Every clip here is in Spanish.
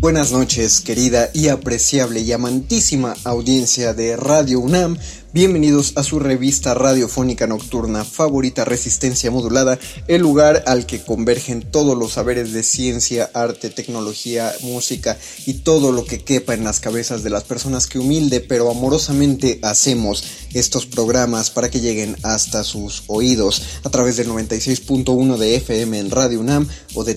Buenas noches, querida y apreciable y amantísima audiencia de Radio UNAM. Bienvenidos a su revista radiofónica nocturna favorita Resistencia Modulada, el lugar al que convergen todos los saberes de ciencia, arte, tecnología, música y todo lo que quepa en las cabezas de las personas que humilde pero amorosamente hacemos estos programas para que lleguen hasta sus oídos a través del 96.1 de FM en Radio UNAM o de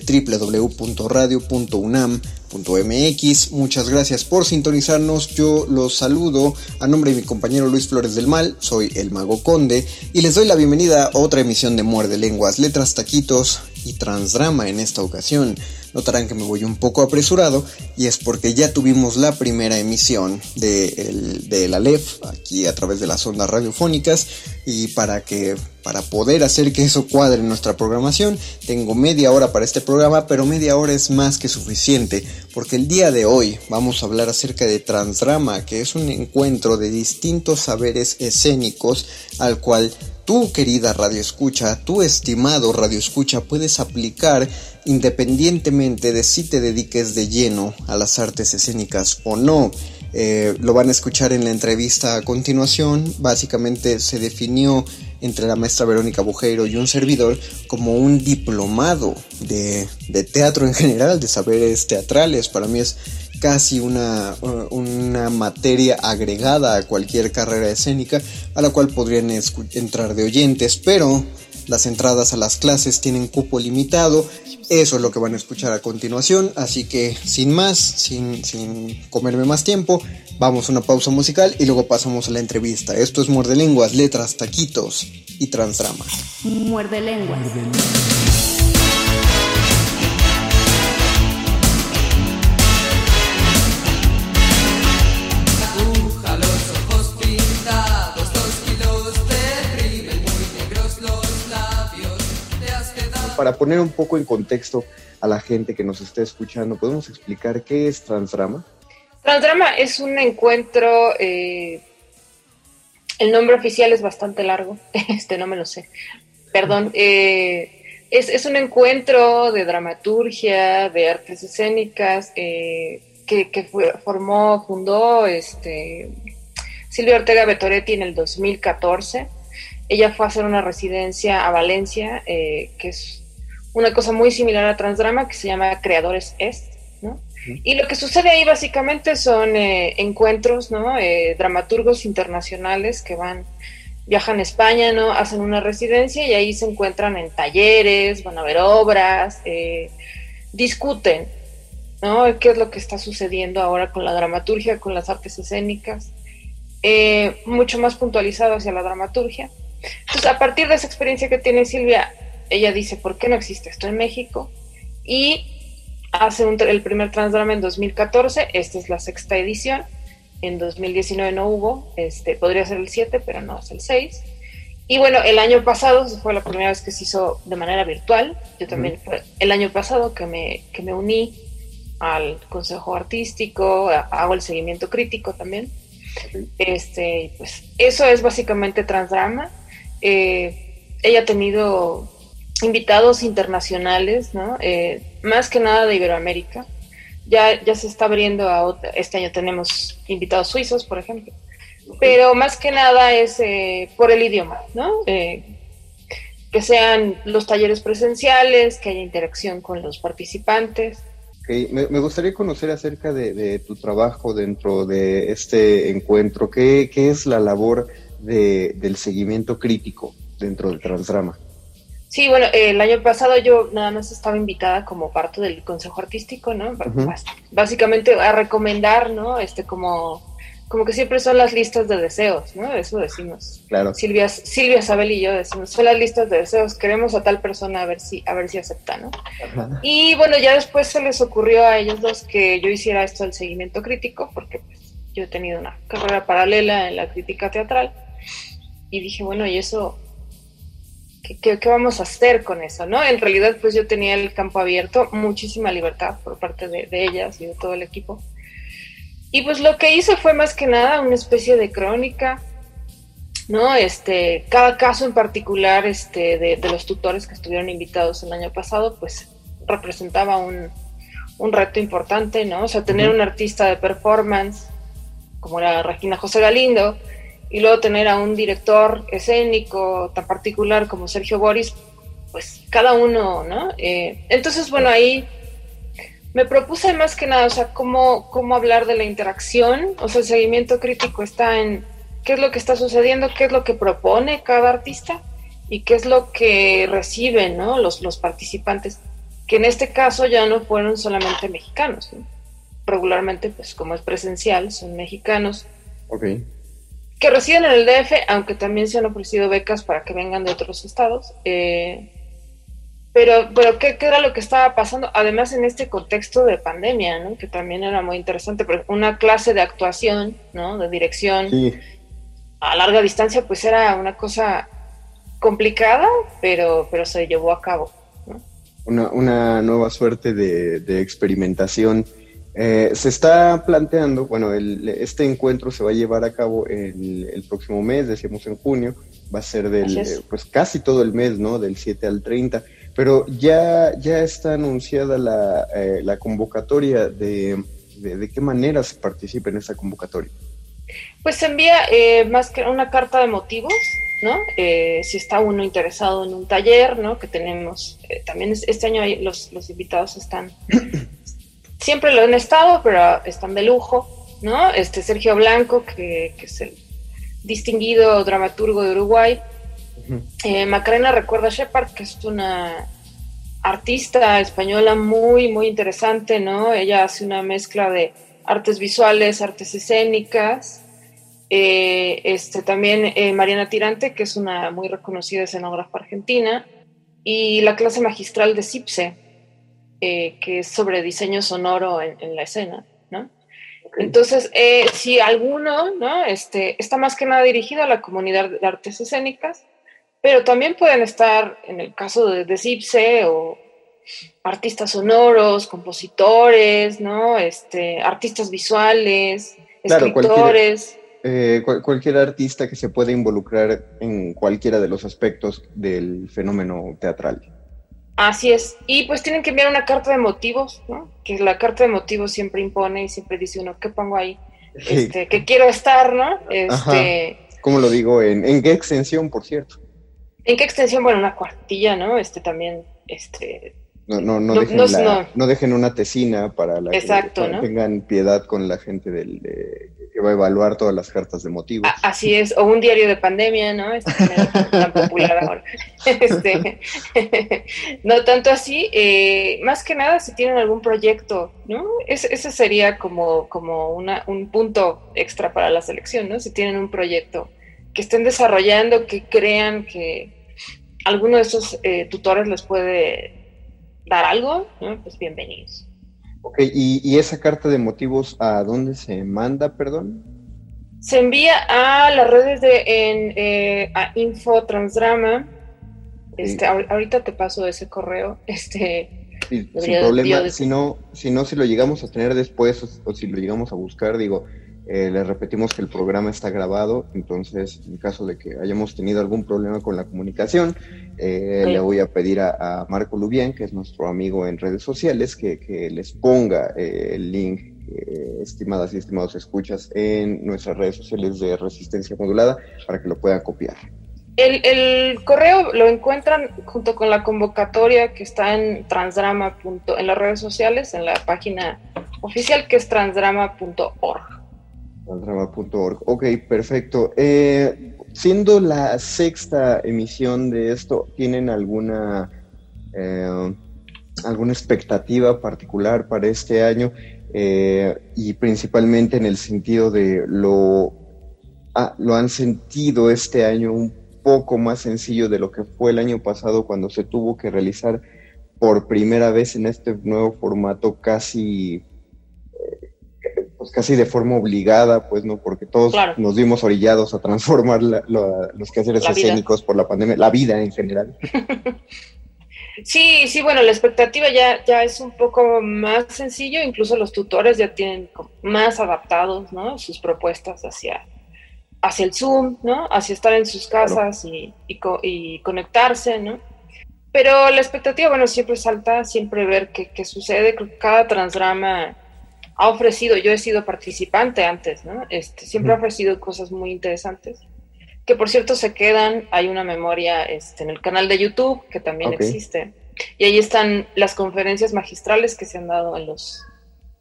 Muchas gracias por sintonizarnos. Yo los saludo a nombre de mi compañero Luis Flores del Mal, soy el Mago Conde y les doy la bienvenida a otra emisión de Muerde Lenguas, Letras, Taquitos y Transdrama en esta ocasión. Notarán que me voy un poco apresurado y es porque ya tuvimos la primera emisión de, el, de la LEF aquí a través de las ondas radiofónicas y para que para poder hacer que eso cuadre en nuestra programación tengo media hora para este programa pero media hora es más que suficiente porque el día de hoy vamos a hablar acerca de Transdrama que es un encuentro de distintos saberes escénicos al cual tú querida radio escucha, tú estimado radio escucha puedes aplicar independientemente de si te dediques de lleno a las artes escénicas o no. Eh, lo van a escuchar en la entrevista a continuación. Básicamente se definió entre la maestra Verónica Bujeiro y un servidor como un diplomado de, de teatro en general, de saberes teatrales. Para mí es casi una, una materia agregada a cualquier carrera escénica a la cual podrían entrar de oyentes, pero las entradas a las clases tienen cupo limitado. Eso es lo que van a escuchar a continuación. Así que sin más, sin, sin comerme más tiempo, vamos a una pausa musical y luego pasamos a la entrevista. Esto es Muerde Lenguas, letras, taquitos y transdrama. Muerde Lenguas. para poner un poco en contexto a la gente que nos está escuchando, ¿podemos explicar qué es Transdrama? Transdrama es un encuentro, eh, el nombre oficial es bastante largo, este no me lo sé, perdón, eh, es, un encuentro de dramaturgia, de artes escénicas, eh, que, formó, fundó este, Silvia Ortega Betoretti en el 2014. Ella fue a hacer una residencia a Valencia, que es una cosa muy similar a Transdrama que se llama Creadores Est, ¿no? Y lo que sucede ahí básicamente son eh, encuentros, ¿no? Eh, dramaturgos internacionales que van, viajan a España, ¿no? Hacen una residencia y ahí se encuentran en talleres, van a ver obras, eh, discuten, ¿no? ¿Qué es lo que está sucediendo ahora con la dramaturgia, con las artes escénicas? mucho más puntualizado hacia la dramaturgia. Entonces, a partir de esa experiencia que tiene Silvia, ella dice, ¿por qué no existe esto en México? Y hace el primer transdrama en 2014, esta es la sexta edición, en 2019 no hubo, este, podría ser el 7, pero no es el 6. Y bueno, el año pasado fue la primera vez que se hizo de manera virtual, yo también fue el año pasado que me, que me uní al consejo artístico, hago el seguimiento crítico también. Este, pues eso es básicamente Transdrama. Eh, ella ha tenido invitados internacionales, ¿no? Eh, más que nada de Iberoamérica. Ya, ya se está abriendo a este año tenemos invitados suizos, por ejemplo. Pero más que nada es eh, por el idioma, ¿no? que sean los talleres presenciales, que haya interacción con los participantes. Me, gustaría conocer acerca de, tu trabajo dentro de este encuentro. ¿Qué, es la labor del seguimiento crítico dentro del Transdrama? Sí, bueno, el año pasado yo nada más estaba invitada como parte del consejo artístico, ¿no? Básicamente a recomendar, ¿no? Este como como que siempre son las listas de deseos, ¿no? Eso decimos. Claro. Silvia, Silvia, Isabel y yo decimos, son las listas de deseos, queremos a tal persona a ver si, a ver si acepta, ¿no? Y bueno, ya después se les ocurrió a ellos dos que yo hiciera esto del seguimiento crítico, porque pues, yo he tenido una carrera paralela en la crítica teatral. Y dije, bueno, ¿y eso ¿Qué, qué, vamos a hacer con eso? ¿no? En realidad, pues yo tenía el campo abierto, muchísima libertad por parte de, de ellas y de todo el equipo. Y pues lo que hice fue más que nada una especie de crónica, ¿no? Este, cada caso en particular este, de, los tutores que estuvieron invitados el año pasado, pues representaba un, reto importante, ¿no? O sea, tener un artista de performance, como era Regina José Galindo, y luego tener a un director escénico tan particular como Sergio Boris, pues cada uno, ¿no? Eh, entonces, bueno, ahí me propuse más que nada, o sea, cómo, cómo hablar de la interacción, o sea, el seguimiento crítico está en qué es lo que está sucediendo, qué es lo que propone cada artista y qué es lo que reciben ¿no? los, los participantes, que en este caso ya no fueron solamente mexicanos, regularmente, pues como es presencial, son mexicanos. Que residen en el DF, aunque también se han ofrecido becas para que vengan de otros estados. Eh, pero, pero ¿qué, era lo que estaba pasando? Además, en este contexto de pandemia, ¿no? Que también era muy interesante, pero una clase de actuación, ¿no? De dirección a larga distancia, pues era una cosa complicada, pero, pero se llevó a cabo. Una, una nueva suerte de, experimentación. Eh, se está planteando, bueno, el, este encuentro se va a llevar a cabo el, el próximo mes, decíamos en junio, va a ser del, pues casi todo el mes, ¿no? Del 7 al 30 pero ya, ya está anunciada la, eh, la convocatoria de, de, qué manera se participa en esa convocatoria. Pues se envía eh, más que una carta de motivos, ¿no? Eh, si está uno interesado en un taller, ¿no? Que tenemos, también este año los, los invitados están, siempre lo han estado, pero están de lujo, ¿no? Este Sergio Blanco, que, que es el distinguido dramaturgo de Uruguay, eh, Macarena recuerda a Shepard, que es una artista española muy, muy interesante, ¿no? Ella hace una mezcla de artes visuales, artes escénicas. Eh, este, también eh, Mariana Tirante, que es una muy reconocida escenógrafa argentina. Y la clase magistral de Cipse, que es sobre diseño sonoro en, la escena, ¿no? Entonces, si alguno, ¿no? Este, está más que nada dirigido a la comunidad de artes escénicas, pero también pueden estar, en el caso de, de Cipse, o artistas sonoros, compositores, ¿no? Este, artistas visuales, escritores. Eh, cualquier, artista que se pueda involucrar en cualquiera de los aspectos del fenómeno teatral. Así es. Y pues tienen que enviar una carta de motivos, ¿no? Que la carta de motivos siempre impone y siempre dice uno, ¿qué pongo ahí? Este, que quiero estar, ¿no? Este, ¿Cómo lo digo? ¿En, ¿En qué extensión, por cierto? ¿En qué extensión? Bueno, una cuartilla, ¿no? Este también, este... No, no, no, dejen, no, dejen una tesina para la Exacto, que tengan piedad con la gente del, que va a evaluar todas las cartas de motivos. así es, o un diario de pandemia, ¿no? Este tan popular ahora. Este, no tanto así, eh, más que nada si tienen algún proyecto, ¿no? ese sería como, como una, un punto extra para la selección, ¿no? Si tienen un proyecto que estén desarrollando, que crean que alguno de esos eh, tutores les puede dar algo, pues bienvenidos. Ok, ¿Y, esa carta de motivos a dónde se manda, perdón? Se envía a las redes de en, eh, a Info Transdrama. Este, ahorita te paso ese correo. Este, sin problema, si no, si no, si lo llegamos a tener después o, si lo llegamos a buscar, digo, Eh, les repetimos que el programa está grabado, entonces en caso de que hayamos tenido algún problema con la comunicación, eh, le voy a pedir a, Marco Lubien, que es nuestro amigo en redes sociales, que, les ponga eh, el link, estimadas y estimados escuchas, en nuestras redes sociales de Resistencia Modulada para que lo puedan copiar. El, correo lo encuentran junto con la convocatoria que está en transdrama. en las redes sociales, en la página oficial que es transdrama.org. Ok, perfecto. Eh, siendo la sexta emisión de esto, ¿tienen alguna, eh, alguna expectativa particular para este año? Eh, y principalmente en el sentido de lo, ah, lo han sentido este año un poco más sencillo de lo que fue el año pasado cuando se tuvo que realizar por primera vez en este nuevo formato casi pues casi de forma obligada, pues no, porque todos nos vimos orillados a transformar los quehaceres escénicos por la pandemia, la vida en general. Sí, sí, bueno, la expectativa ya, ya es un poco más sencillo, incluso los tutores ya tienen más adaptados, ¿no? Sus propuestas hacia, hacia el Zoom, ¿no? Hacia estar en sus casas y, y, conectarse, ¿no? Pero la expectativa, bueno, siempre es alta, siempre ver qué, qué sucede. Cada transdrama ha ofrecido, yo he sido participante antes, ¿no? Este, siempre ha ofrecido cosas muy interesantes, que por cierto se quedan, hay una memoria este, en el canal de YouTube que también existe, y ahí están las conferencias magistrales que se han dado en los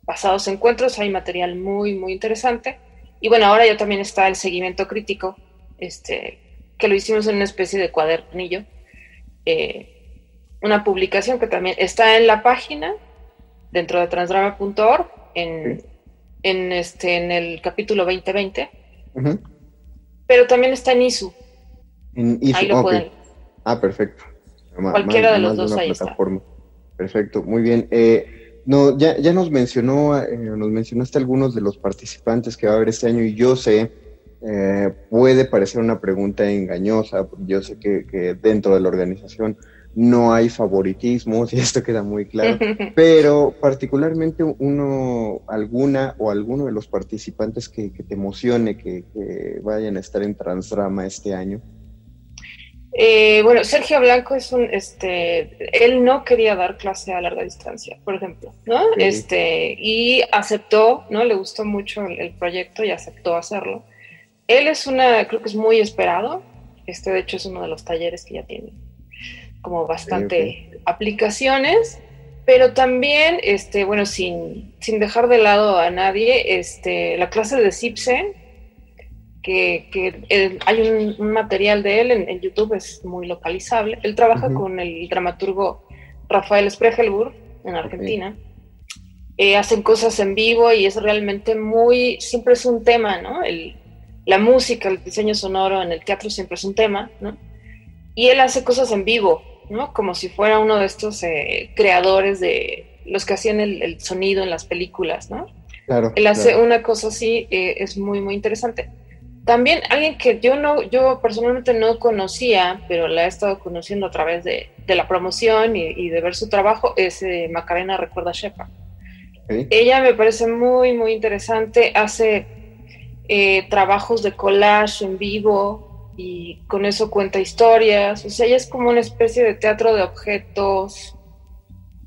pasados encuentros, hay material muy, muy interesante, y bueno, ahora ya también está el seguimiento crítico, este, que lo hicimos en una especie de cuadernillo, eh, una publicación que también está en la página dentro de transdrama.org en, en, este, en el capítulo 2020. Pero también está en ISU. ahí lo pueden. Ah, perfecto. Cualquiera de los dos ahí Perfecto, muy bien. Eh, no, ya, ya nos mencionó, eh, nos mencionaste algunos de los participantes que va a haber este año y yo sé, eh, puede parecer una pregunta engañosa, yo sé que, que dentro de la organización no hay favoritismos y esto queda muy claro, pero particularmente uno, alguna o alguno de los participantes que, te emocione que, vayan a estar en Transdrama este año. Eh, bueno, Sergio Blanco es un, este, él no quería dar clase a larga distancia, por ejemplo, ¿no? Este, y aceptó, ¿no? Le gustó mucho el, proyecto y aceptó hacerlo. Él es una, creo que es muy esperado, este de hecho es uno de los talleres que ya tiene como bastante aplicaciones, pero también, este, bueno, sin, sin, dejar de lado a nadie, este, la clase de Cipse, que, que hay un, material de él en, YouTube, es muy localizable. Él trabaja con el dramaturgo Rafael Spregelburg en Argentina. Eh, hacen cosas en vivo y es realmente muy, siempre es un tema, ¿no? El, la música, el diseño sonoro en el teatro siempre es un tema, ¿no? Y él hace cosas en vivo, ¿no? Como si fuera uno de estos eh, creadores de los que hacían el, sonido en las películas, ¿no? Claro. Él hace una cosa así, eh, es muy, muy interesante. También alguien que yo no, yo personalmente no conocía, pero la he estado conociendo a través de, la promoción y, de ver su trabajo, es eh, Macarena Recuerda Shepa. Ella me parece muy, muy interesante, hace trabajos de collage en vivo, y con eso cuenta historias. O sea, ella es como una especie de teatro de objetos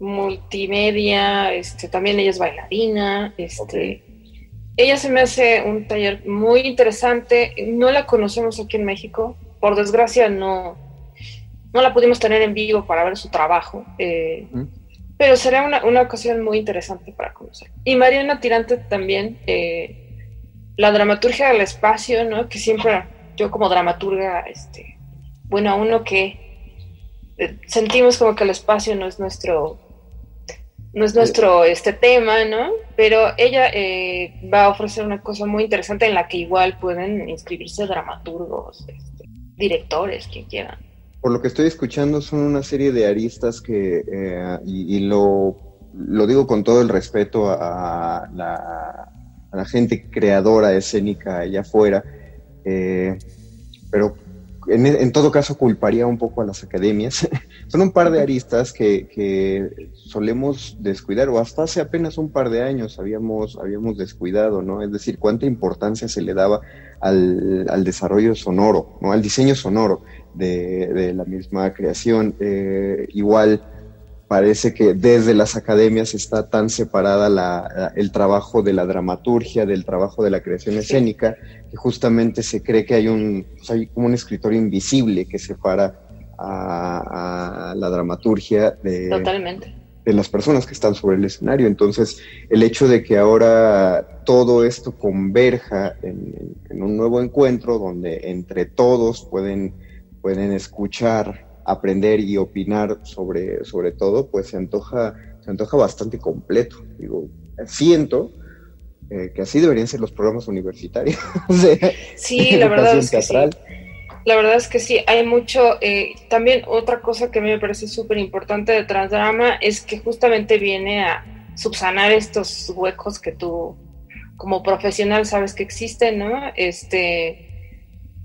multimedia, este, también ella es bailarina, este, ella se me hace un taller muy interesante, no la conocemos aquí en México, por desgracia no, no la pudimos tener en vivo para ver su trabajo, eh, pero será una, una, ocasión muy interesante para conocer. Y Mariana Tirante también, eh, la dramaturgia del espacio, ¿no? que siempre yo como dramaturga, este, bueno, uno que eh, sentimos como que el espacio no es nuestro no es nuestro este tema, ¿no? Pero ella eh, va a ofrecer una cosa muy interesante en la que igual pueden inscribirse dramaturgos, este, directores, quien quieran. Por lo que estoy escuchando son una serie de aristas que, eh, y, lo, lo, digo con todo el respeto a la, a la gente creadora escénica allá afuera, eh, pero en, todo caso culparía un poco a las academias. Son un par de aristas que, solemos descuidar, o hasta hace apenas un par de años habíamos, habíamos descuidado, ¿no? Es decir, cuánta importancia se le daba al, desarrollo sonoro, ¿no? Al diseño sonoro de, la misma creación. Eh, igual parece que desde las academias está tan separada el trabajo de la dramaturgia, del trabajo de la creación escénica, que justamente se cree que hay un, pues, hay como un escritor invisible que separa a, la dramaturgia de, de las personas que están sobre el escenario. Entonces, el hecho de que ahora todo esto converja en, en un nuevo encuentro donde entre todos pueden, pueden escuchar aprender y opinar sobre, sobre todo, pues se antoja, se antoja bastante completo. Digo, siento eh, que así deberían ser los programas universitarios. sí, la verdad es que sí. La verdad es que sí, hay mucho. Eh, también otra cosa que a mí me parece súper importante de Transdrama es que justamente viene a subsanar estos huecos que tú como profesional sabes que existen, ¿no? Este,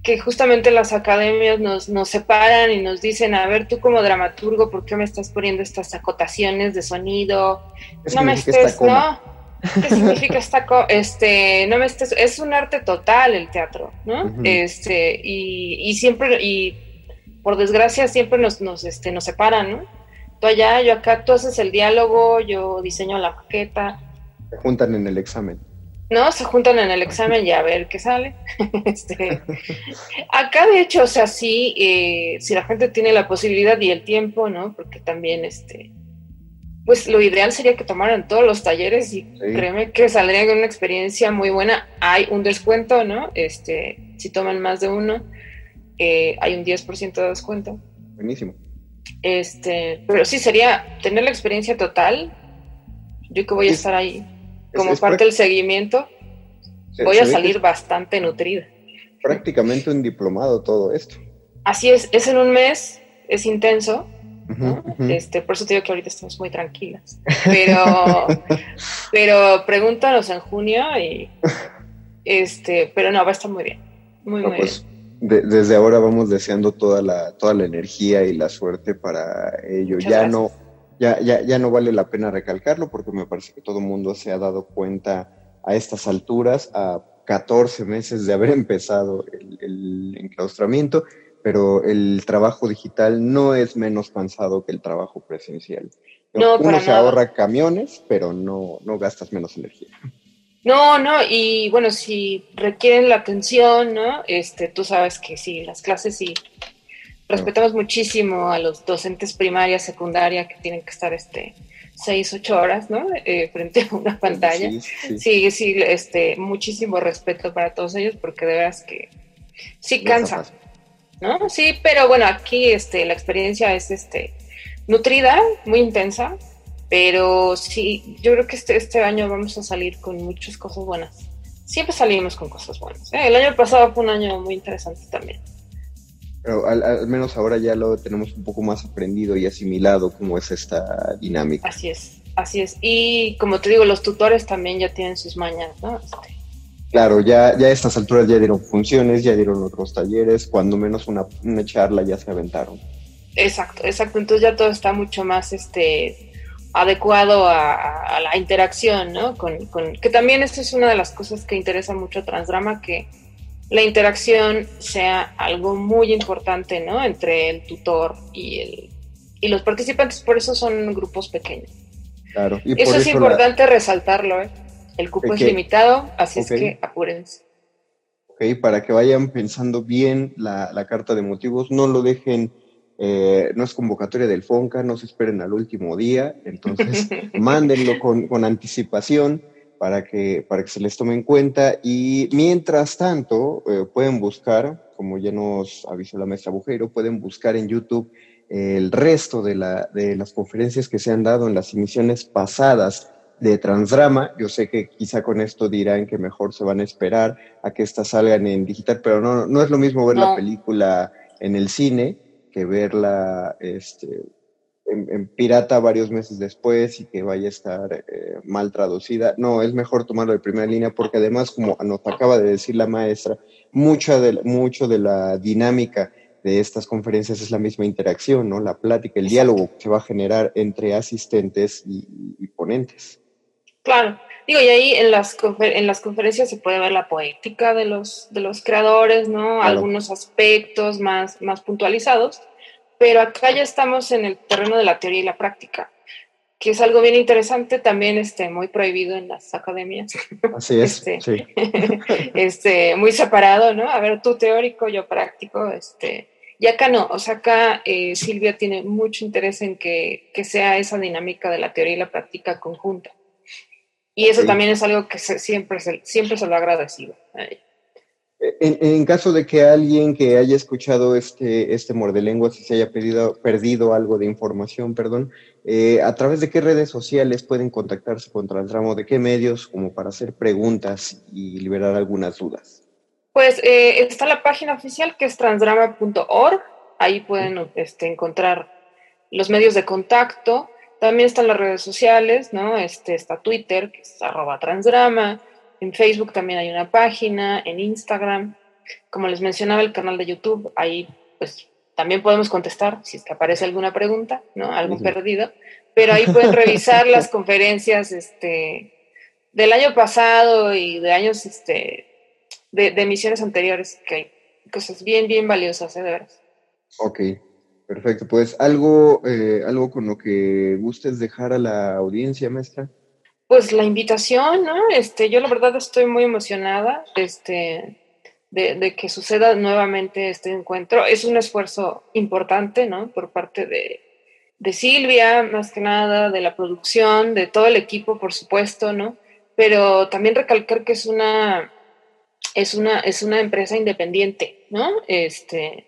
que justamente las academias nos, nos separan y nos dicen, a ver, tú como dramaturgo, ¿por qué me estás poniendo estas acotaciones de sonido? No me estés, ¿no? ¿Qué significa esta este, no me estés, es un arte total el teatro, ¿no? Este, y, y, siempre, y por desgracia siempre nos, nos, este, nos separan, ¿no? Tú allá, yo acá, tú haces el diálogo, yo diseño la maqueta. Se juntan en el examen. ¿No? Se juntan en el examen y a ver qué sale. este, acá, de hecho, o sea, sí, eh, si la gente tiene la posibilidad y el tiempo, ¿no? Porque también, este, pues lo ideal sería que tomaran todos los talleres y créeme que saldría una experiencia muy buena. Hay un descuento, ¿no? Este, si toman más de uno, eh, hay un 10% de descuento. Buenísimo. Este, pero sí sería tener la experiencia total. Yo que voy a estar ahí como parte del seguimiento, voy a salir bastante nutrida. Prácticamente un diplomado todo esto. Así es, es en un mes, es intenso. Este, por eso te digo que ahorita estamos muy tranquilas. Pero, pero pregúntanos en junio y este, pero no, va a estar muy bien. Muy, muy pues, bien. desde ahora vamos deseando toda la, toda la energía y la suerte para ello. ya no ya, ya, ya no vale la pena recalcarlo porque me parece que todo el mundo se ha dado cuenta a estas alturas, a 14 meses de haber empezado el, enclaustramiento, pero el trabajo digital no es menos cansado que el trabajo presencial. No, Uno se ahorra camiones, pero no, no gastas menos energía. No, no, y bueno, si requieren la atención, ¿no? Este, tú sabes que sí, las clases sí respetamos muchísimo a los docentes primaria, secundaria, que tienen que estar este seis, ocho horas, ¿no? Eh, frente a una pantalla. Sí, sí, este, muchísimo respeto para todos ellos, porque de veras que sí cansa, ¿no? Sí, pero bueno, aquí este, la experiencia es este, nutrida, muy intensa, pero sí, yo creo que este, este año vamos a salir con muchas cosas buenas. Siempre salimos con cosas buenas. ¿eh? El año pasado fue un año muy interesante también. Pero al, menos ahora ya lo tenemos un poco más aprendido y asimilado cómo es esta dinámica. Así es, así es. Y como te digo, los tutores también ya tienen sus mañas, ¿no? Este, claro, ya, ya a estas alturas ya dieron funciones, ya dieron otros talleres, cuando menos una, una charla ya se aventaron. Exacto, exacto. Entonces ya todo está mucho más este adecuado a, la interacción, ¿no? Con, con, que también esto es una de las cosas que interesa mucho a Transdrama, que la interacción sea algo muy importante, ¿no? Entre el tutor y, el, y los participantes, por eso son grupos pequeños. Claro. Y eso, es importante resaltarlo, ¿eh? El cupo es limitado, así es que apúrense. Ok, para que vayan pensando bien la, la carta de motivos, no lo dejen, eh, no es convocatoria del FONCA, no se esperen al último día, entonces mándenlo con, con anticipación para que, para que se les tome en cuenta. Y mientras tanto, eh, pueden buscar, como ya nos avisó la maestra Bujero, pueden buscar en YouTube el resto de, la, de las conferencias que se han dado en las emisiones pasadas de Transdrama. Yo sé que quizá con esto dirán que mejor se van a esperar a que estas salgan en digital, pero no, no es lo mismo ver la película en el cine que verla este, en, pirata varios meses después y que vaya a estar eh, mal traducida. No, es mejor tomarlo de primera línea porque además, como nos acaba de decir la maestra, mucha de, mucho de la dinámica de estas conferencias es la misma interacción, ¿no? La plática, el diálogo que se va a generar entre asistentes y, ponentes. Claro, digo, y ahí en las, en las conferencias se puede ver la poética de los, de los creadores, ¿no? Algunos aspectos más, más puntualizados, pero acá ya estamos en el terreno de la teoría y la práctica que es algo bien interesante, también este, muy prohibido en las academias. Así es, este, sí. este, muy separado, ¿no? A ver, tú teórico, yo práctico, este, y acá no, o sea, acá eh, Silvia tiene mucho interés en que, que, sea esa dinámica de la teoría y la práctica conjunta. Y eso también es algo que siempre, siempre se lo ha agradecido. En, caso de que alguien que haya escuchado este, este lenguas y se haya pedido, perdido algo de información, perdón, eh, ¿a través de qué redes sociales pueden contactarse con Transdrama de qué medios como para hacer preguntas y liberar algunas dudas? Pues eh, está la página oficial que es transdrama.org, ahí pueden este, encontrar los medios de contacto, también están las redes sociales, ¿no? Este, está Twitter, que es arroba transdrama, en Facebook también hay una página, en Instagram. Como les mencionaba, el canal de YouTube, ahí pues también podemos contestar si es que aparece alguna pregunta, ¿no? Algo perdido. Pero ahí pueden revisar las conferencias este, del año pasado y de años este, de, emisiones anteriores, que hay cosas bien, bien valiosas, ¿eh? de veras. Ok, perfecto. Pues algo, eh, algo con lo que gustes dejar a la audiencia, maestra pues la invitación, ¿no? Este, yo la verdad estoy muy emocionada este, de, que suceda nuevamente este encuentro. Es un esfuerzo importante, ¿no? Por parte de, Silvia, más que nada, de la producción, de todo el equipo, por supuesto, ¿no? Pero también recalcar que es una, es una, es una empresa independiente, ¿no? Este,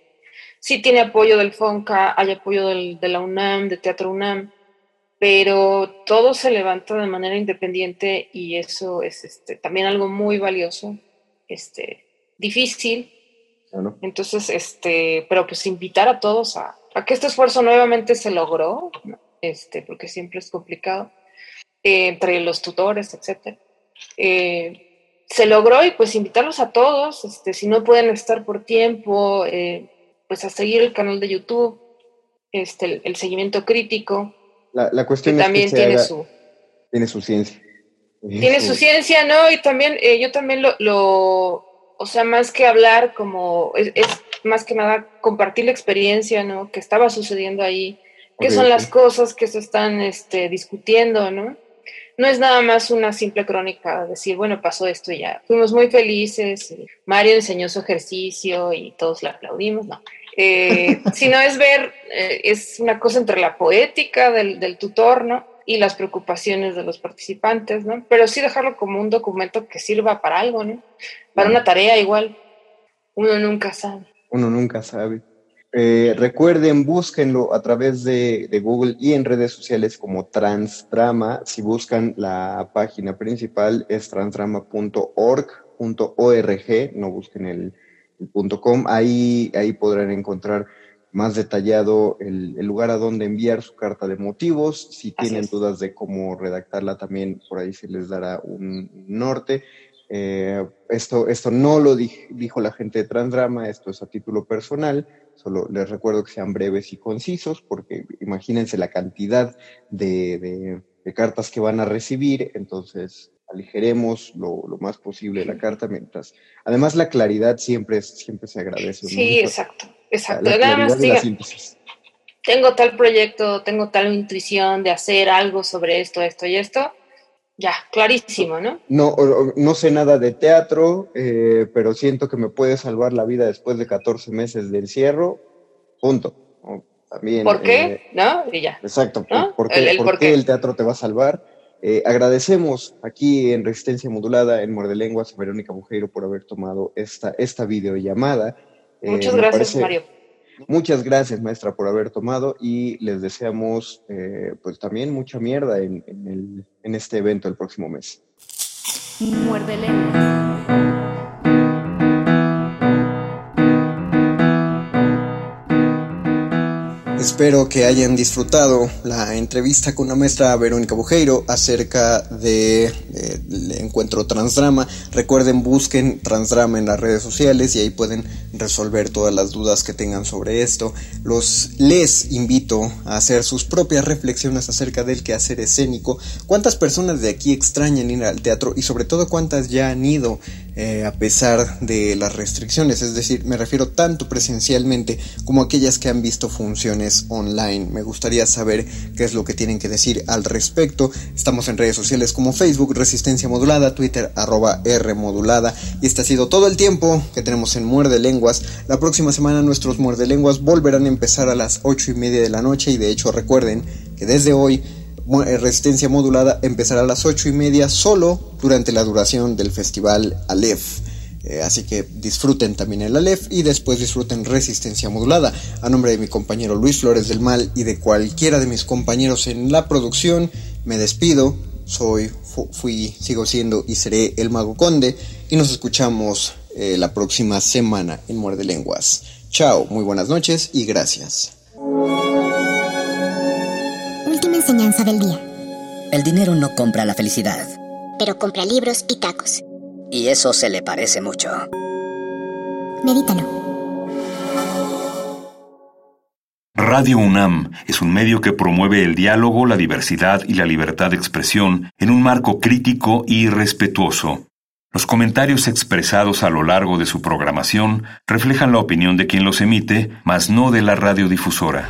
sí tiene apoyo del FONCA, hay apoyo del, de la UNAM, de Teatro UNAM, pero todo se levanta de manera independiente y eso es este, también algo muy valioso, este, difícil. Entonces, este, pero pues invitar a todos a, que este esfuerzo nuevamente se logró, este, porque siempre es complicado, eh, entre los tutores, etc. Eh, se logró y pues invitarlos a todos, este, si no pueden estar por tiempo, eh, pues a seguir el canal de YouTube, este, el seguimiento crítico, la, cuestión es también que tiene su tiene su ciencia. Tiene su ciencia, ¿no? Y también eh, yo también lo, lo, o sea, más que hablar como, es, más que nada compartir la experiencia, ¿no? Que estaba sucediendo ahí, qué son las cosas que se están este, discutiendo, ¿no? No es nada más una simple crónica, decir, bueno, pasó esto y ya. Fuimos muy felices, Mario enseñó su ejercicio y todos le aplaudimos, ¿no? Eh, sino es ver, eh, es una cosa entre la poética del, tutor, ¿no? Y las preocupaciones de los participantes, ¿no? Pero sí dejarlo como un documento que sirva para algo, ¿no? Para una tarea igual. Uno nunca sabe. Uno nunca sabe. Eh, recuerden, búsquenlo a través de, de, Google y en redes sociales como Transdrama. Si buscan la página principal es transdrama.org.org, no busquen el, .com. Ahí, ahí podrán encontrar más detallado el, lugar a donde enviar su carta de motivos. Si tienen dudas de cómo redactarla, también por ahí se les dará un norte. Eh, esto, esto no lo dijo la gente de Transdrama, esto es a título personal. Solo les recuerdo que sean breves y concisos, porque imagínense la cantidad de cartas que van a recibir. Entonces, aligeremos lo, más posible la carta mientras. Además, la claridad siempre, siempre se agradece. Sí, exacto, exacto. tengo tal proyecto, tengo tal intuición de hacer algo sobre esto, esto y esto. Ya, clarísimo, ¿no? No, no sé nada de teatro, eh, pero siento que me puede salvar la vida después de 14 meses de encierro. Punto. También, ¿Por qué? Eh, ¿No? Y ya. Exacto. ¿Por, qué, el teatro te va a salvar? Eh, agradecemos aquí en Resistencia Modulada en Muerde Lenguas a Verónica Bujeiro por haber tomado esta, esta videollamada. Eh, muchas gracias, Mario. Muchas gracias, maestra, por haber tomado y les deseamos eh, pues también mucha mierda en, el, en este evento el próximo mes. Muerde Lenguas. Espero que hayan disfrutado la entrevista con la maestra Verónica Bujeiro acerca del de, encuentro Transdrama. Recuerden, busquen Transdrama en las redes sociales y ahí pueden resolver todas las dudas que tengan sobre esto. Los les invito a hacer sus propias reflexiones acerca del quehacer escénico. ¿Cuántas personas de aquí extrañan ir al teatro y sobre todo cuántas ya han ido eh, a pesar de las restricciones? Es decir, me refiero tanto presencialmente como aquellas que han visto funciones online. Me gustaría saber qué es lo que tienen que decir al respecto. Estamos en redes sociales como Facebook, Resistencia Modulada, Twitter, arroba R Modulada. Y este ha sido todo el tiempo que tenemos en Muerde Lenguas. La próxima semana nuestros Muerde Lenguas volverán a empezar a las 8 y media de la noche. Y de hecho recuerden que desde hoy Resistencia Modulada empezará a las 8 y media solo durante la duración del festival Aleph. Eh, así que disfruten también el Aleph y después disfruten Resistencia Modulada. A nombre de mi compañero Luis Flores del Mal y de cualquiera de mis compañeros en la producción, me despido. Soy, fui, sigo siendo y seré el Mago Conde y nos escuchamos eh, la próxima semana en Muerde Lenguas. Chao, muy buenas noches y gracias. Del día. El dinero no compra la felicidad. Pero compra libros y tacos. Y eso se le parece mucho. Medítalo. Radio UNAM es un medio que promueve el diálogo, la diversidad y la libertad de expresión en un marco crítico y respetuoso. Los comentarios expresados a lo largo de su programación reflejan la opinión de quien los emite, mas no de la radiodifusora.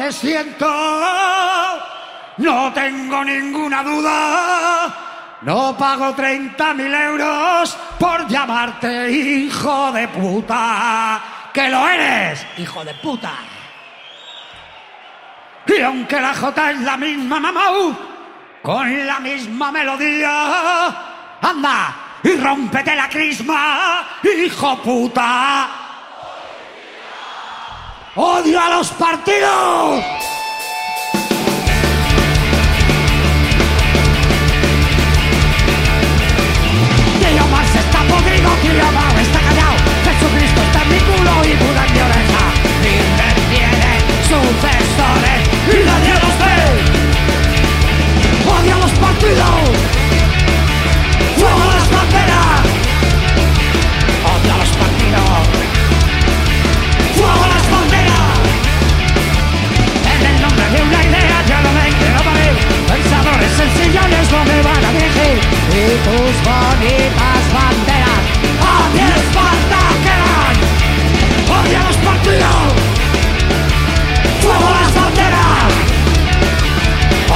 Que siento, no tengo ninguna duda. No pago 30 mil euros por llamarte hijo de puta. Que lo eres, hijo de puta. Y aunque la J es la misma mamau, con la misma melodía, anda y rómpete la crisma, hijo puta. ¡Odio a los partidos! Tío Marx está podrido, tío Mao está callado, Jesucristo está en mi culo y Buda en mi oreja. Hitler tiene sucesores y nadie los ve. ¡Odio a los partidos! No me van a dirigir Y tus bonitas banderas A mi espalda quedan ¡Odio a los partidos! ¡Fuego a las banderas!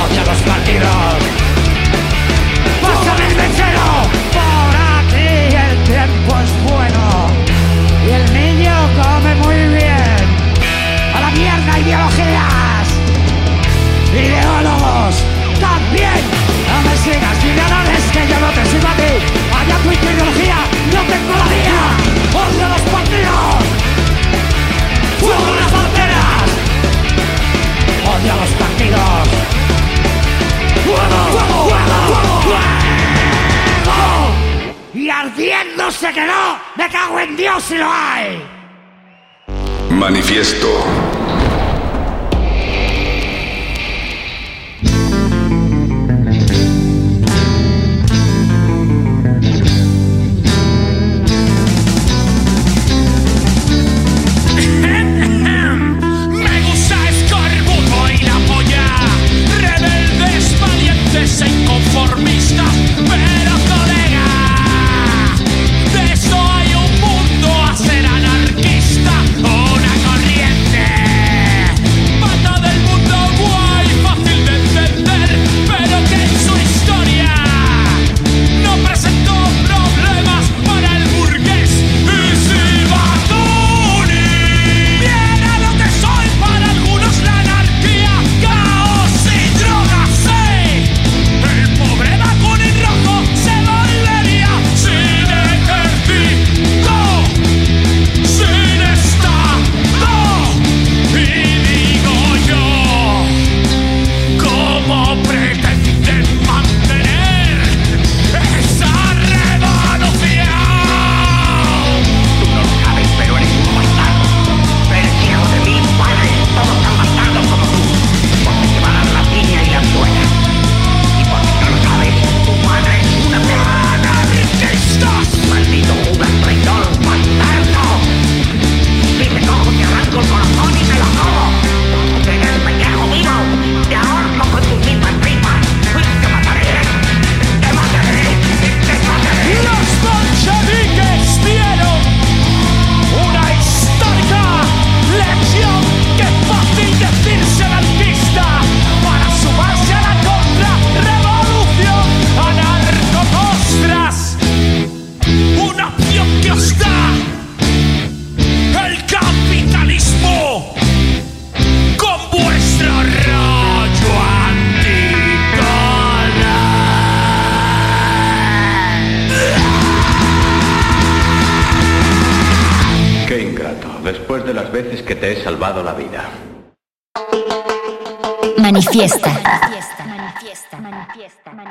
¡Odio a los partidos! ¡Pásame el mechero! Por aquí el tiempo es bueno Y el niño come muy bien ¡A la mierda ideologías! ¡Ideólogos! ¡Vaya tu ideología! ¡No tengo la mía! ¡Odio los partidos! ¡Fuego las banderas! ¡Odio los partidos! ¡Fuego! ¡Fuego! ¡Fuego! ¡Fuego! ¡Y ardiéndose que no! ¡Me cago en Dios si lo hay! Manifiesto.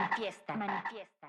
Manifiesta, manifiesta,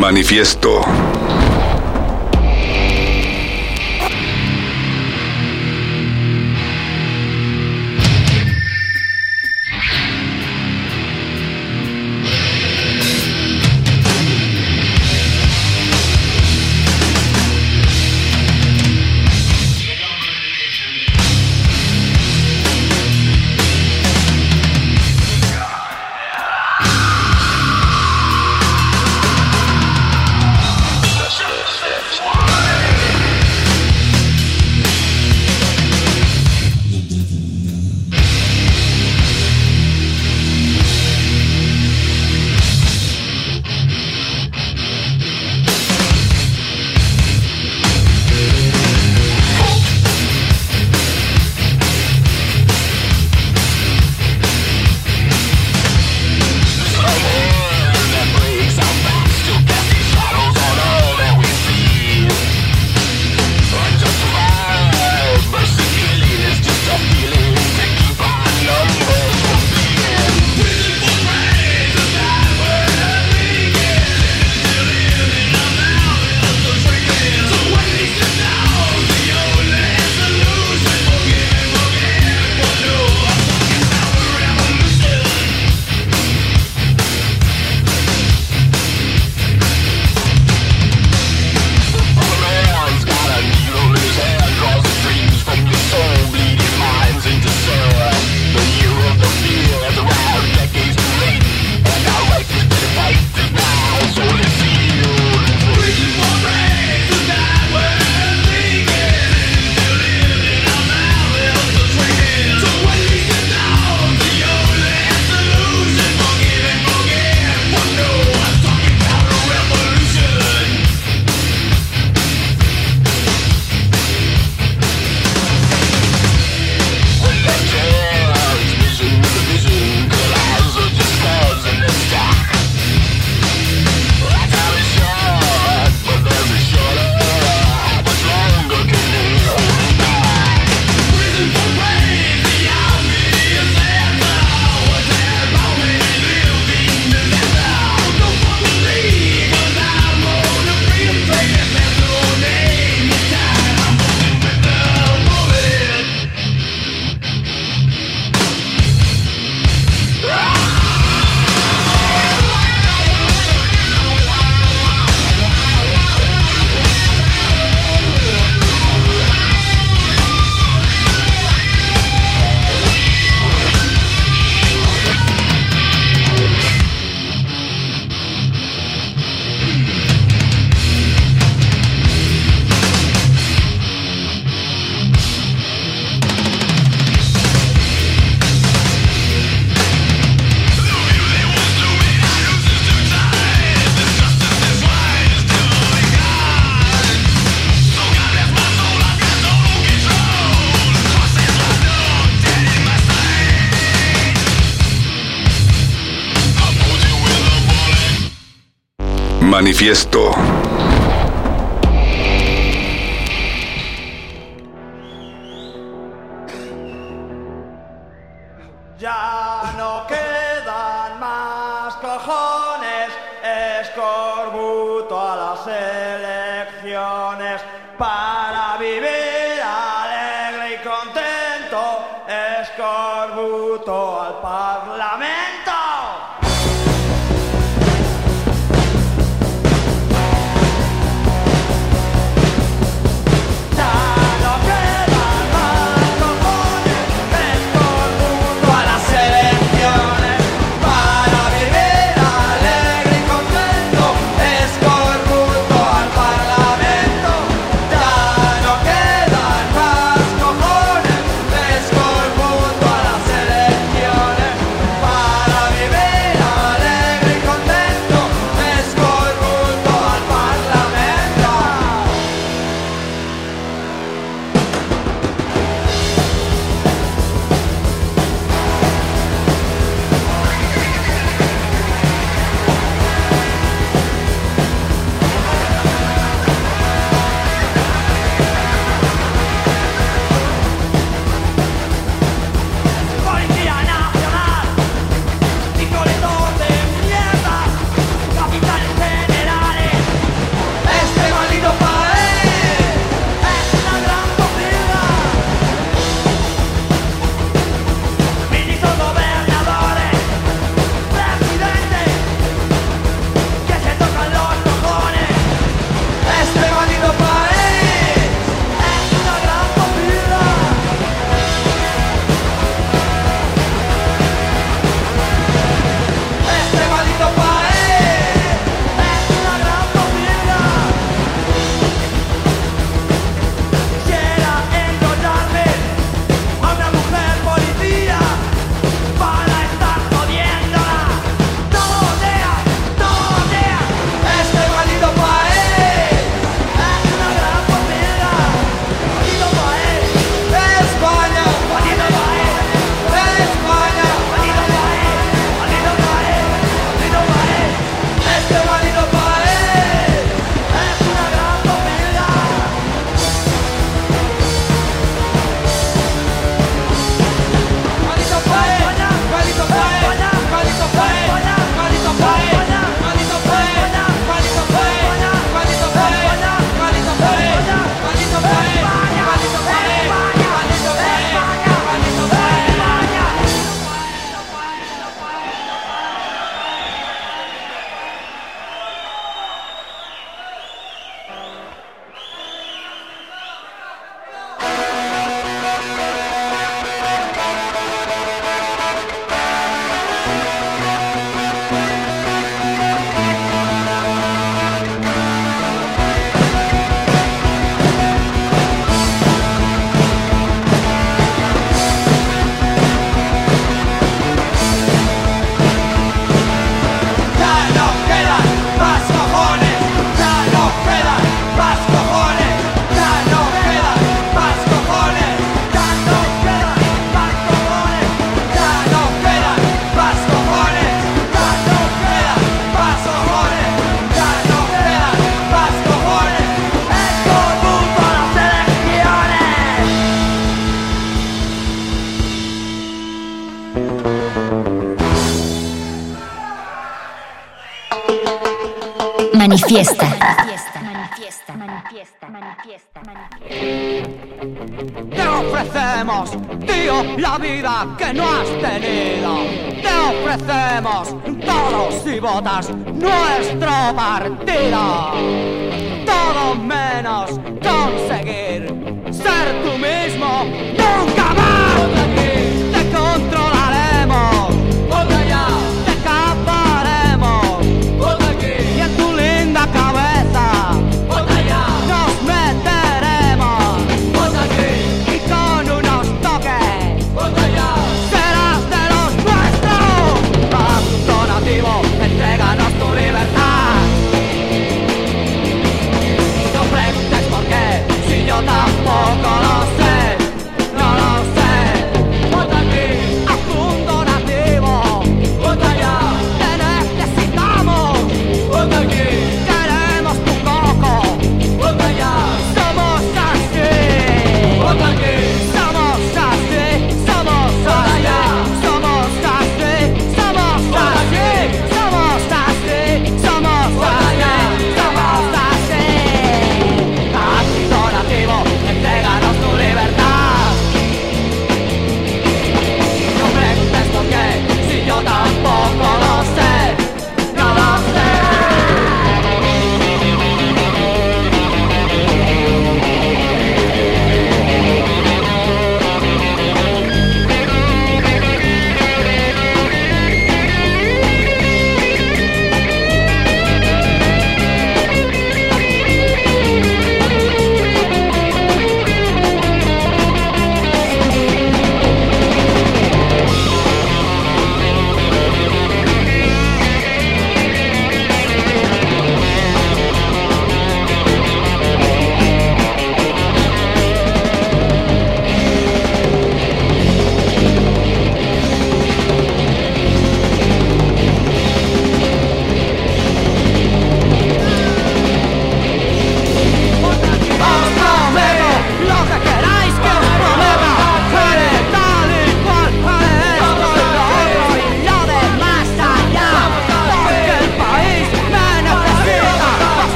Manifiesto. Manifiesto. manifiesta. Manifiesta, manifiesta, manifiesta, manifiesta. Te ofrecemos, tío, la vida que no has tenido. Te ofrecemos todos y botas nuestro partido.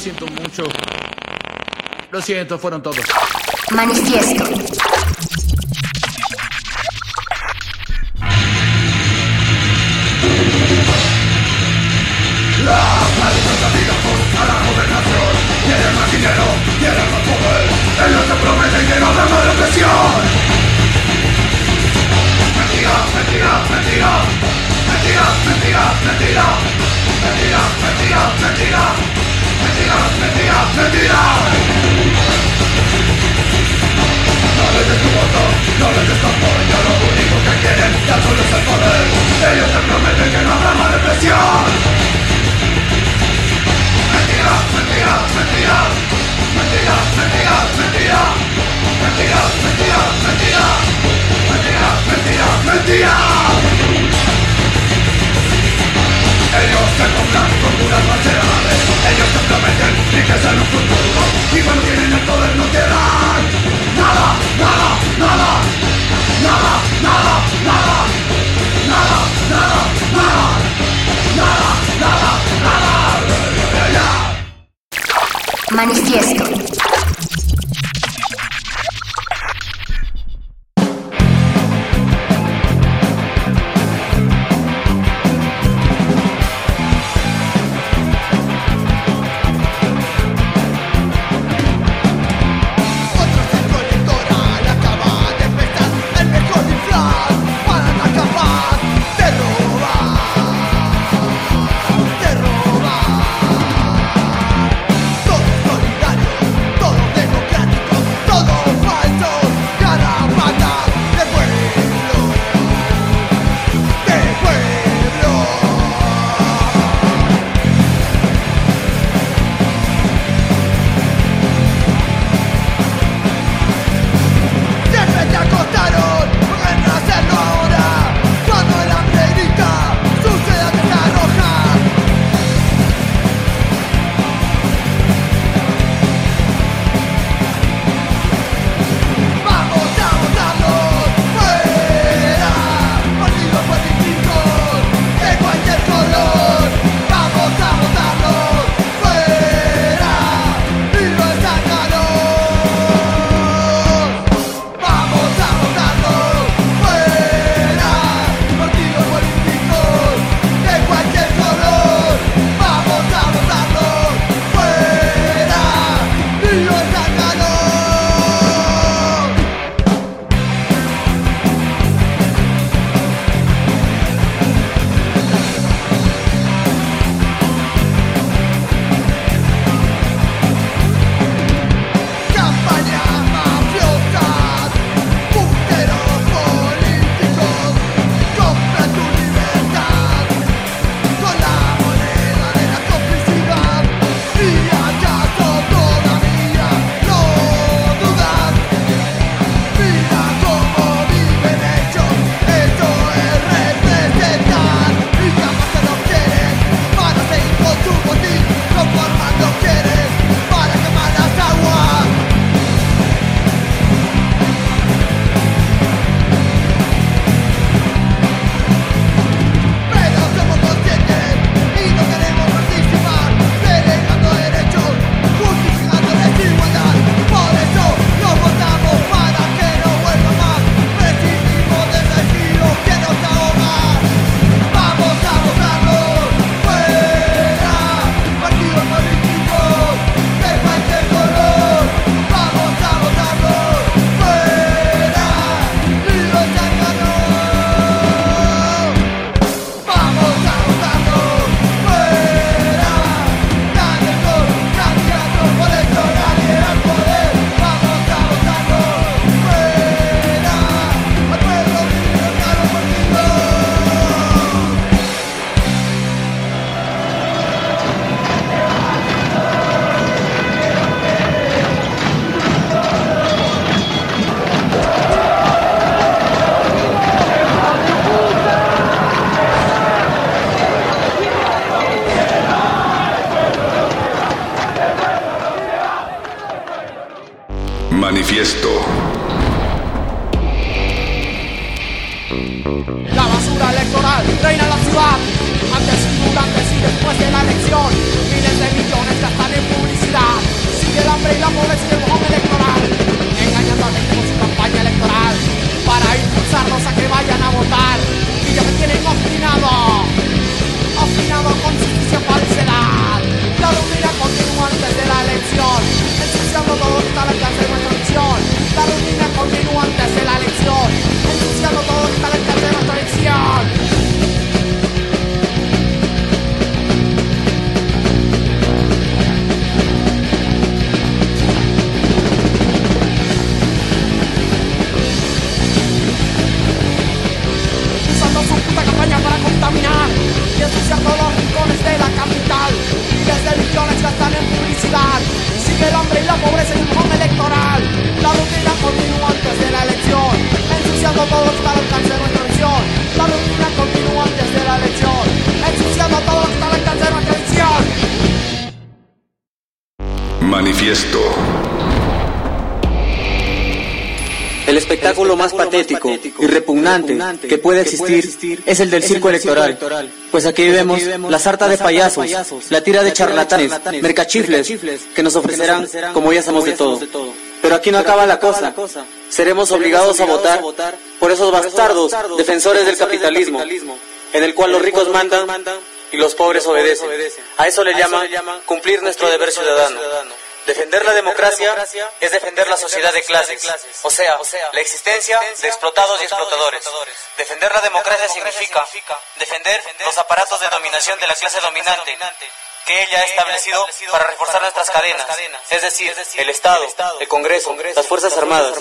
Siento mucho. Lo siento, fueron todos. Manifiesto. Manifiesto. El espectáculo más patético y repugnante que puede existir es el del circo electoral, pues aquí vemos la sarta de payasos, la tira de charlatanes, mercachifles que nos ofrecerán como ya sabemos de todo. Pero aquí no acaba la cosa. Seremos obligados a votar por esos bastardos defensores del capitalismo, en el cual los ricos mandan y los pobres obedecen. A eso le llaman cumplir nuestro deber ciudadano. Defender la democracia es defender la sociedad de clases, o sea, la existencia de explotados y explotadores. Defender la democracia significa defender los aparatos de dominación de la clase dominante que ella ha establecido para reforzar nuestras cadenas, es decir, el Estado, el Congreso, las Fuerzas Armadas.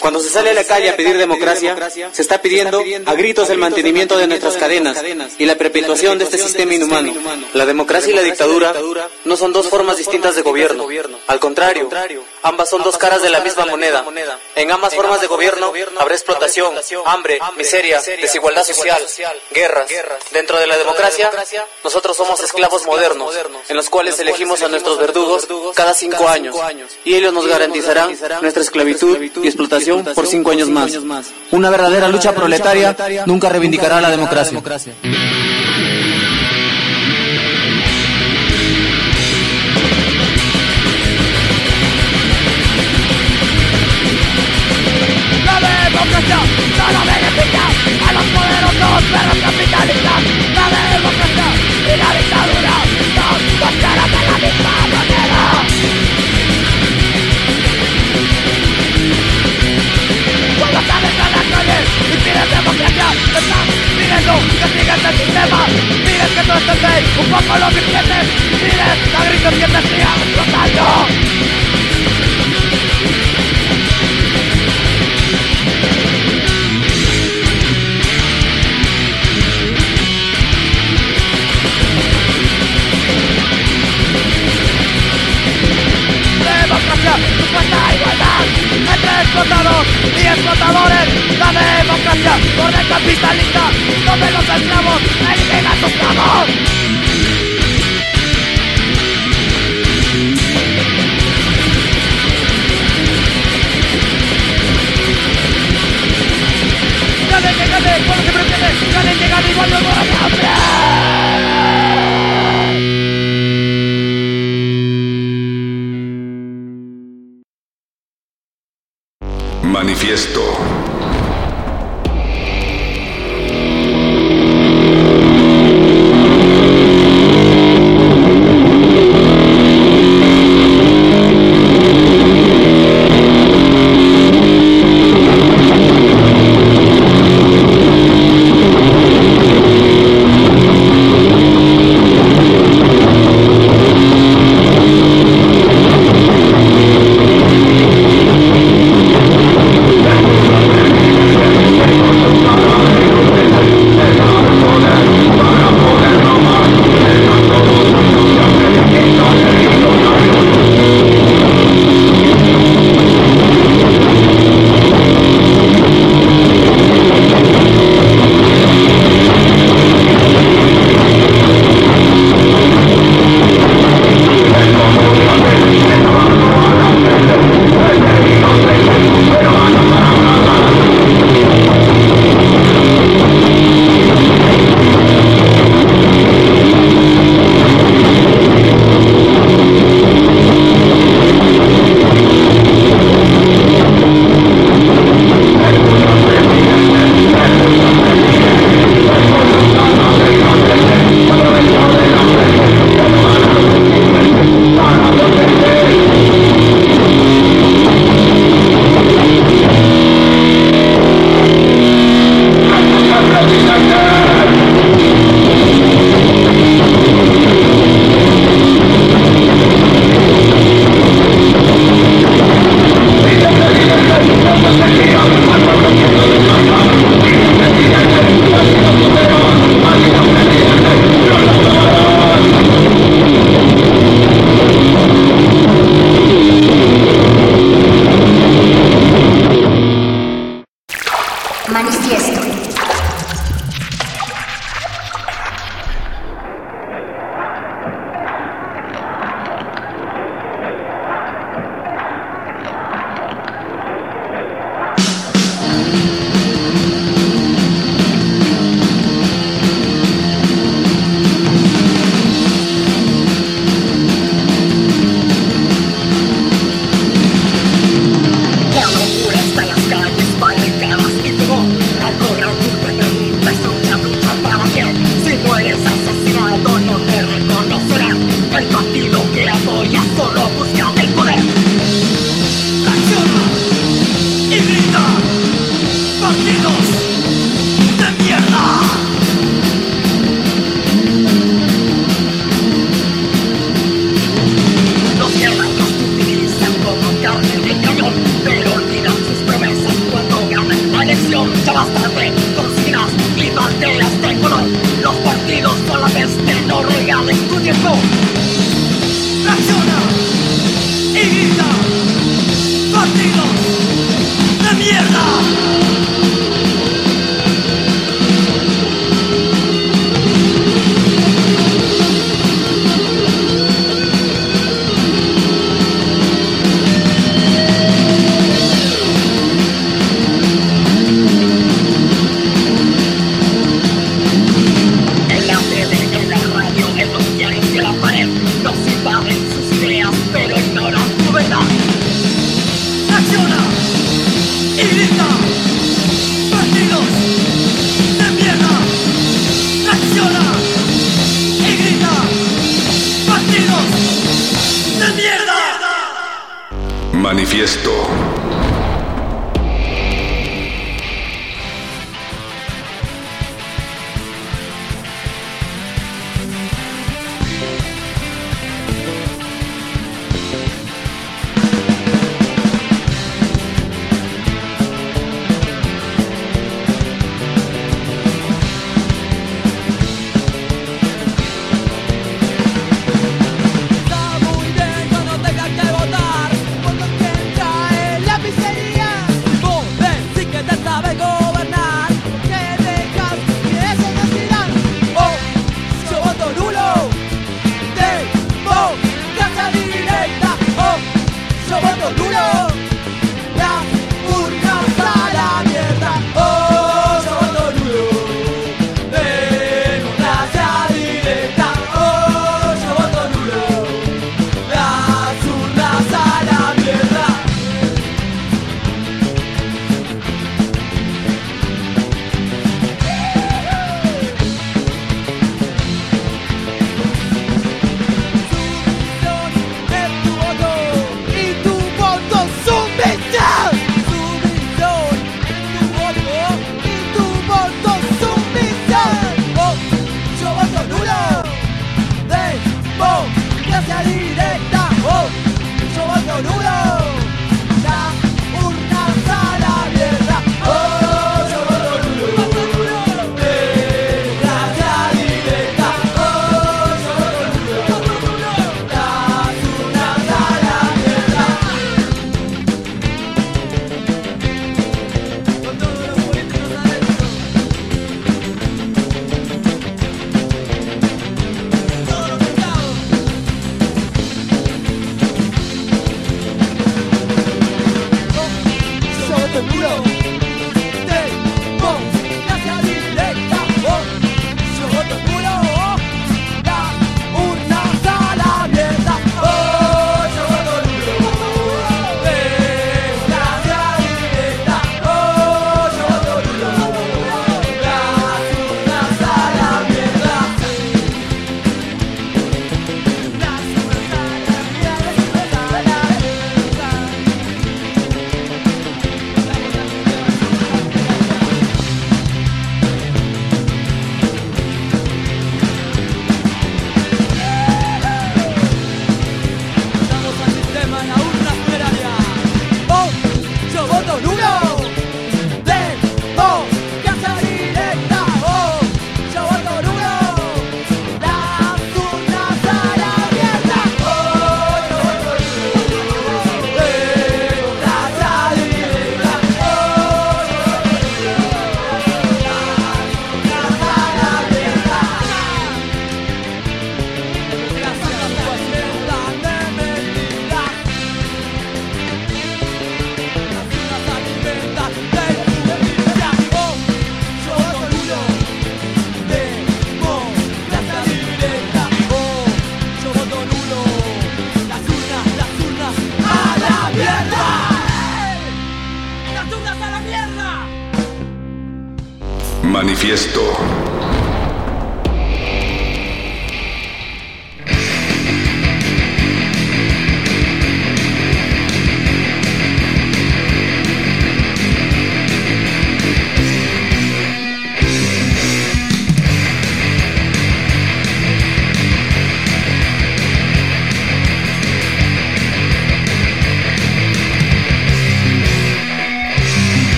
Cuando se sale a la calle a pedir democracia, se está pidiendo a gritos el mantenimiento de nuestras cadenas y la perpetuación de este sistema inhumano. La democracia y la dictadura no son dos formas distintas de gobierno. Al contrario, ambas son dos caras de la misma moneda. En ambas formas de gobierno habrá explotación, hambre, miseria, desigualdad social, guerras. Dentro de la democracia, nosotros somos esclavos modernos, en los cuales elegimos a nuestros verdugos cada cinco años, y ellos nos garantizarán nuestra esclavitud y explotación por cinco años más. Una verdadera lucha proletaria nunca reivindicará la democracia. Pidiendo que el sistema. Pides que esté bien, un poco lo que tienes. Pides a gritos que te sigan. Democracia, supuesta igualdad entre explotados y explotadores. La democracia, orden capitalista, donde los esclavos eligen a sus amos. Gane que gane, cuando se pretende, gane que gane igual no hay hambre. Manifiesto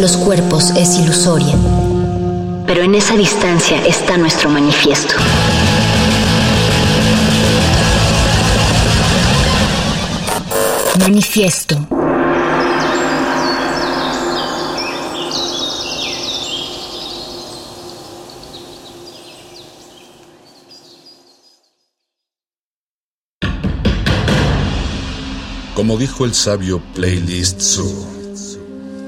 los cuerpos es ilusoria. Pero en esa distancia está nuestro manifiesto. Manifiesto. Como dijo el sabio Playlist Zoo,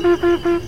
哔哔哔哔。